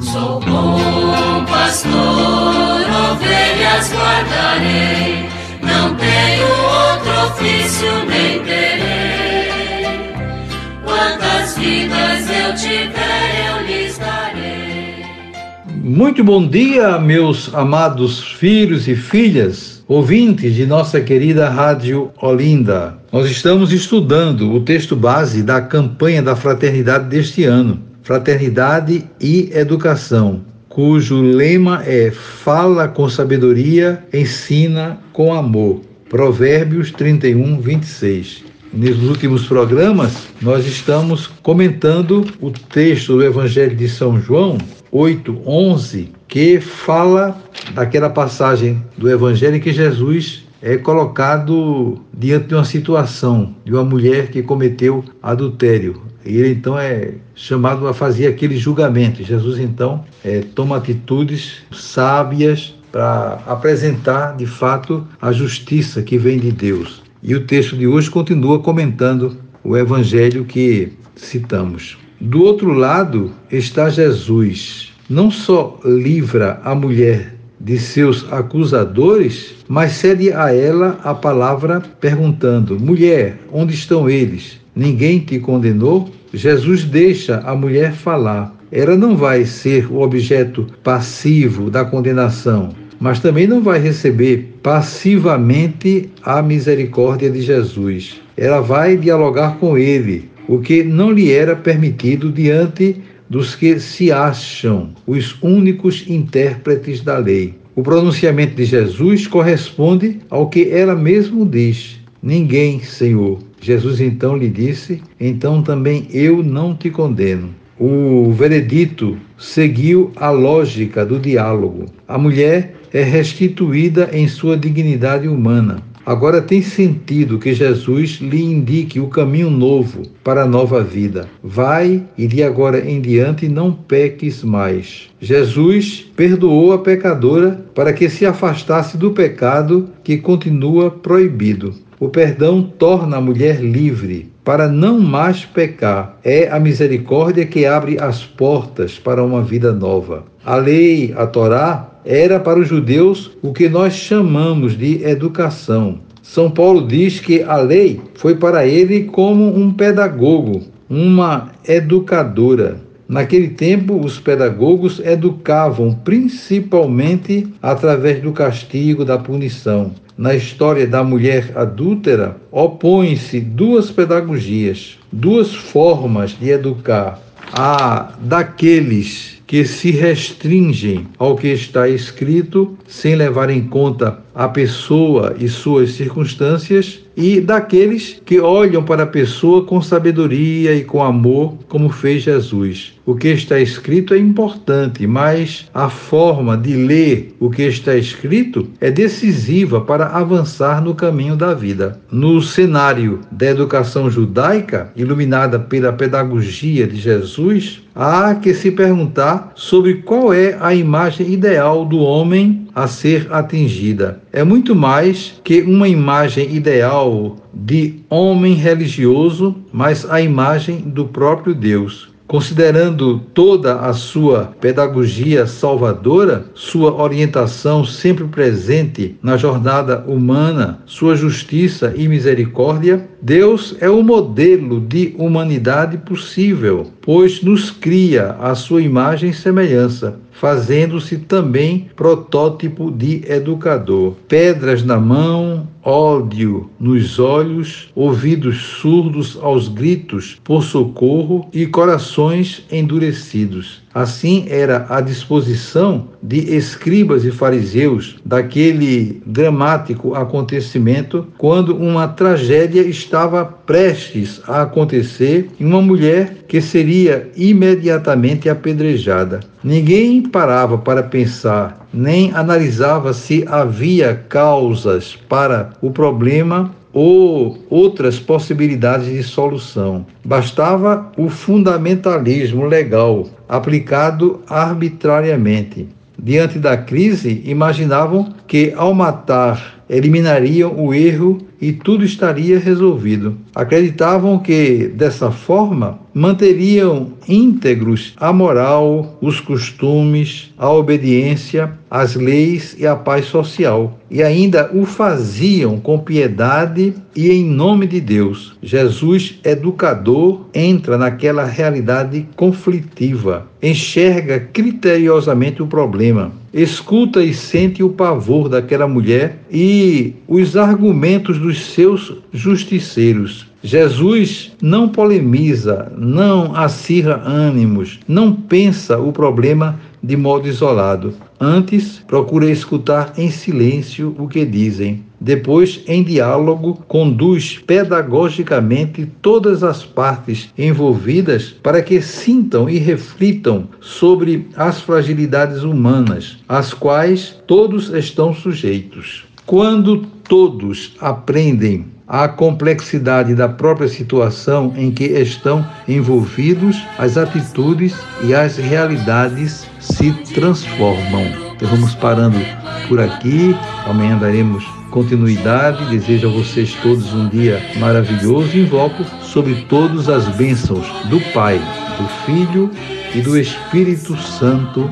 Sou bom pastor, ovelhas guardarei, não tenho outro ofício nem terei. Quantas vidas eu tiver, eu lhes darei. Muito bom dia, meus amados filhos e filhas, ouvintes de nossa querida Rádio Olinda. Nós estamos estudando o texto base da campanha da fraternidade deste ano. Fraternidade e Educação, cujo lema é Fala com sabedoria, ensina com amor. Provérbios 31, 26. Nos últimos programas, nós estamos comentando o texto do Evangelho de São João, 8, 11, que fala daquela passagem do Evangelho em que Jesus é colocado diante de uma situação de uma mulher que cometeu adultério. Ele então é chamado a fazer aquele julgamento. Jesus então é, toma atitudes sábias para apresentar de fato a justiça que vem de Deus. E o texto de hoje continua comentando o evangelho que citamos. Do outro lado está Jesus. Não só livra a mulher de seus acusadores, mas cede a ela a palavra perguntando: Mulher, onde estão eles? Ninguém te condenou? Jesus deixa a mulher falar. Ela não vai ser o objeto passivo da condenação, mas também não vai receber passivamente a misericórdia de Jesus. Ela vai dialogar com ele, o que não lhe era permitido diante dos que se acham os únicos intérpretes da lei. O pronunciamento de Jesus corresponde ao que ela mesmo diz: Ninguém, Senhor, Jesus então lhe disse: Então também eu não te condeno. O veredito seguiu a lógica do diálogo. A mulher é restituída em sua dignidade humana. Agora tem sentido que Jesus lhe indique o caminho novo para a nova vida. Vai e de agora em diante não peques mais. Jesus perdoou a pecadora para que se afastasse do pecado que continua proibido. O perdão torna a mulher livre para não mais pecar. É a misericórdia que abre as portas para uma vida nova. A lei, a Torá, era para os judeus o que nós chamamos de educação. São Paulo diz que a lei foi para ele como um pedagogo, uma educadora. Naquele tempo, os pedagogos educavam principalmente através do castigo, da punição. Na história da mulher adúltera, opõem-se duas pedagogias, duas formas de educar. A daqueles que se restringem ao que está escrito, sem levar em conta a pessoa e suas circunstâncias, e daqueles que olham para a pessoa com sabedoria e com amor, como fez Jesus. O que está escrito é importante, mas a forma de ler o que está escrito é decisiva para avançar no caminho da vida. No cenário da educação judaica, iluminada pela pedagogia de Jesus, há que se perguntar sobre qual é a imagem ideal do homem a ser atingida. É muito mais que uma imagem ideal de homem religioso, mas a imagem do próprio Deus. Considerando toda a sua pedagogia salvadora, sua orientação sempre presente na jornada humana, sua justiça e misericórdia, Deus é o modelo de humanidade possível, pois nos cria a sua imagem e semelhança, fazendo-se também protótipo de educador. Pedras na mão, ódio nos olhos, ouvidos surdos aos gritos por socorro e corações endurecidos. Assim era a disposição de escribas e fariseus daquele dramático acontecimento quando uma tragédia estava prestes a acontecer em uma mulher que seria imediatamente apedrejada. Ninguém parava para pensar, nem analisava se havia causas para o problema ou outras possibilidades de solução. Bastava o fundamentalismo legal aplicado arbitrariamente. Diante da crise, imaginavam que ao matar eliminariam o erro e tudo estaria resolvido. Acreditavam que, dessa forma, manteriam íntegros a moral, os costumes, a obediência, as leis e a paz social. E ainda o faziam com piedade e em nome de Deus. Jesus, educador, entra naquela realidade conflitiva, enxerga criteriosamente o problema, escuta e sente o pavor daquela mulher e os argumentos dos seus justiceiros. Jesus não polemiza, não acirra ânimos, não pensa o problema de modo isolado. Antes, procura escutar em silêncio o que dizem. Depois, em diálogo, conduz pedagogicamente todas as partes envolvidas para que sintam e reflitam sobre as fragilidades humanas, às quais todos estão sujeitos. Quando todos aprendem a complexidade da própria situação em que estão envolvidos, as atitudes e as realidades se transformam. Então vamos parando por aqui. Amanhã daremos continuidade. Desejo a vocês todos um dia maravilhoso e invoco sobre todos as bênçãos do Pai, do Filho e do Espírito Santo.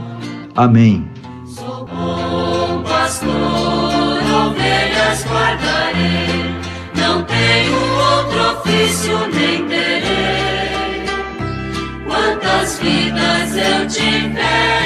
Amém. Sou bom pastor, ovelhas guardarei tenho outro ofício nem. Quantas vidas eu tiver.